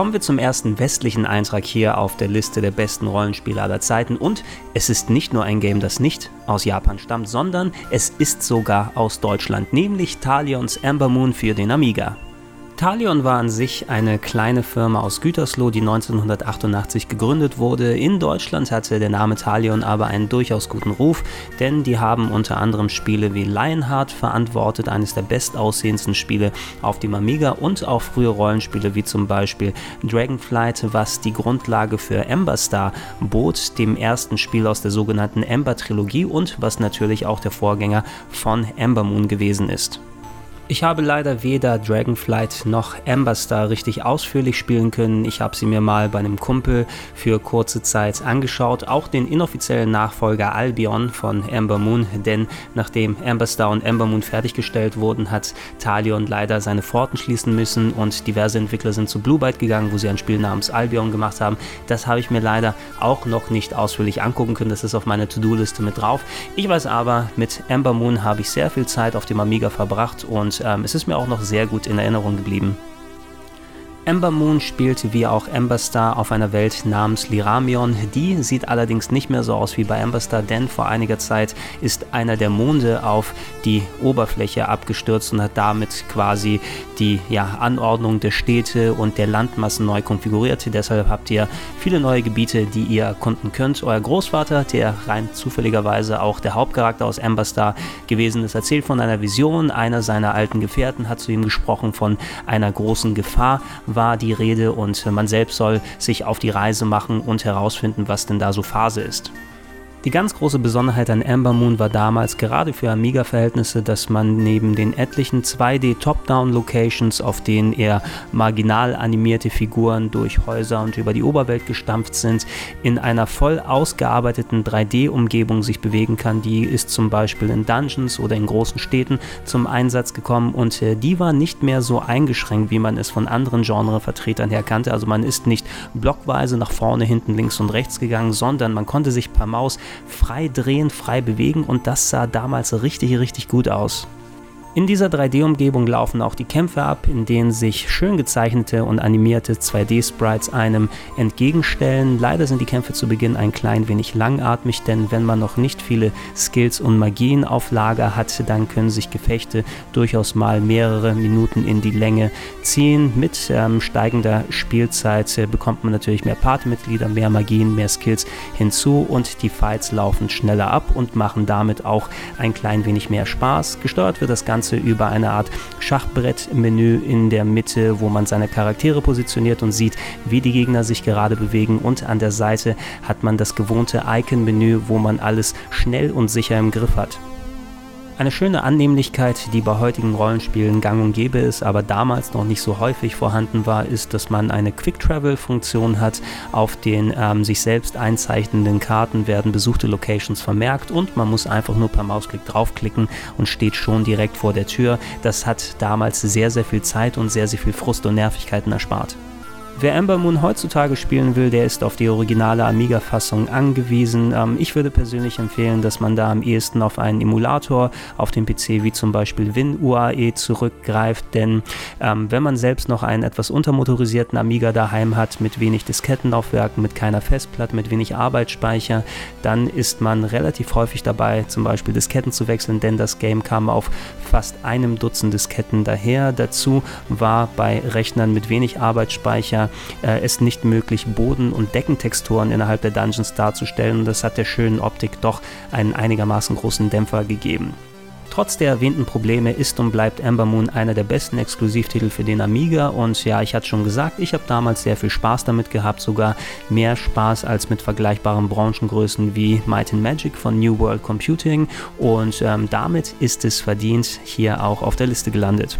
kommen wir zum ersten westlichen Eintrag hier auf der Liste der besten Rollenspiele aller Zeiten. Und es ist nicht nur ein Game, das nicht aus Japan stammt, sondern es ist sogar aus Deutschland, nämlich Talions Amber Moon für den Amiga. Talion war an sich eine kleine Firma aus Gütersloh, die 1988 gegründet wurde. In Deutschland hatte der Name Talion aber einen durchaus guten Ruf, denn die haben unter anderem Spiele wie Lionheart verantwortet, eines der bestaussehendsten Spiele auf dem Amiga und auch frühe Rollenspiele wie zum Beispiel Dragonflight, was die Grundlage für Ember Star bot, dem ersten Spiel aus der sogenannten Ember Trilogie und was natürlich auch der Vorgänger von Ember Moon gewesen ist. Ich habe leider weder Dragonflight noch Amber Star richtig ausführlich spielen können. Ich habe sie mir mal bei einem Kumpel für kurze Zeit angeschaut. Auch den inoffiziellen Nachfolger Albion von Amber Moon, denn nachdem Amber Star und Amber Moon fertiggestellt wurden, hat Talion leider seine Pforten schließen müssen und diverse Entwickler sind zu Blue Byte gegangen, wo sie ein Spiel namens Albion gemacht haben. Das habe ich mir leider auch noch nicht ausführlich angucken können. Das ist auf meiner To-Do-Liste mit drauf. Ich weiß aber, mit Amber Moon habe ich sehr viel Zeit auf dem Amiga verbracht und ähm, es ist mir auch noch sehr gut in Erinnerung geblieben. Ember Moon spielte wie auch Ember Star auf einer Welt namens Liramion. Die sieht allerdings nicht mehr so aus wie bei Ember Star, denn vor einiger Zeit ist einer der Monde auf die Oberfläche abgestürzt und hat damit quasi die ja, Anordnung der Städte und der Landmassen neu konfiguriert. Deshalb habt ihr viele neue Gebiete, die ihr erkunden könnt. Euer Großvater, der rein zufälligerweise auch der Hauptcharakter aus Ember Star gewesen ist, erzählt von einer Vision. Einer seiner alten Gefährten hat zu ihm gesprochen von einer großen Gefahr war die Rede und man selbst soll sich auf die Reise machen und herausfinden, was denn da so Phase ist. Die ganz große Besonderheit an Amber Moon war damals gerade für Amiga-Verhältnisse, dass man neben den etlichen 2D Top-Down-Locations, auf denen eher marginal animierte Figuren durch Häuser und über die Oberwelt gestampft sind, in einer voll ausgearbeiteten 3D-Umgebung sich bewegen kann. Die ist zum Beispiel in Dungeons oder in großen Städten zum Einsatz gekommen und äh, die war nicht mehr so eingeschränkt, wie man es von anderen Genrevertretern her kannte. Also man ist nicht blockweise nach vorne, hinten, links und rechts gegangen, sondern man konnte sich per Maus frei drehen, frei bewegen und das sah damals richtig, richtig gut aus. In dieser 3D-Umgebung laufen auch die Kämpfe ab, in denen sich schön gezeichnete und animierte 2D-Sprites einem entgegenstellen. Leider sind die Kämpfe zu Beginn ein klein wenig langatmig, denn wenn man noch nicht viele Skills und Magien auf Lager hat, dann können sich Gefechte durchaus mal mehrere Minuten in die Länge ziehen. Mit ähm, steigender Spielzeit äh, bekommt man natürlich mehr Partymitglieder, mehr Magien, mehr Skills hinzu und die Fights laufen schneller ab und machen damit auch ein klein wenig mehr Spaß. Gesteuert wird das Ganze Ganze über eine Art Schachbrettmenü in der Mitte, wo man seine Charaktere positioniert und sieht, wie die Gegner sich gerade bewegen. Und an der Seite hat man das gewohnte Icon-Menü, wo man alles schnell und sicher im Griff hat. Eine schöne Annehmlichkeit, die bei heutigen Rollenspielen gang und gäbe ist, aber damals noch nicht so häufig vorhanden war, ist, dass man eine Quick-Travel-Funktion hat. Auf den ähm, sich selbst einzeichnenden Karten werden besuchte Locations vermerkt und man muss einfach nur per Mausklick draufklicken und steht schon direkt vor der Tür. Das hat damals sehr, sehr viel Zeit und sehr, sehr viel Frust und Nervigkeiten erspart. Wer Ember Moon heutzutage spielen will, der ist auf die originale Amiga-Fassung angewiesen. Ähm, ich würde persönlich empfehlen, dass man da am ehesten auf einen Emulator auf dem PC wie zum Beispiel WinUAE zurückgreift, denn ähm, wenn man selbst noch einen etwas untermotorisierten Amiga daheim hat, mit wenig Diskettenlaufwerken, mit keiner Festplatte, mit wenig Arbeitsspeicher, dann ist man relativ häufig dabei, zum Beispiel Disketten zu wechseln, denn das Game kam auf fast einem Dutzend Disketten daher. Dazu war bei Rechnern mit wenig Arbeitsspeicher äh, es nicht möglich, Boden- und Deckentexturen innerhalb der Dungeons darzustellen. Und das hat der schönen Optik doch einen einigermaßen großen Dämpfer gegeben. Trotz der erwähnten Probleme ist und bleibt Ember Moon einer der besten Exklusivtitel für den Amiga und ja, ich hatte schon gesagt, ich habe damals sehr viel Spaß damit gehabt, sogar mehr Spaß als mit vergleichbaren Branchengrößen wie Might and Magic von New World Computing und ähm, damit ist es verdient hier auch auf der Liste gelandet.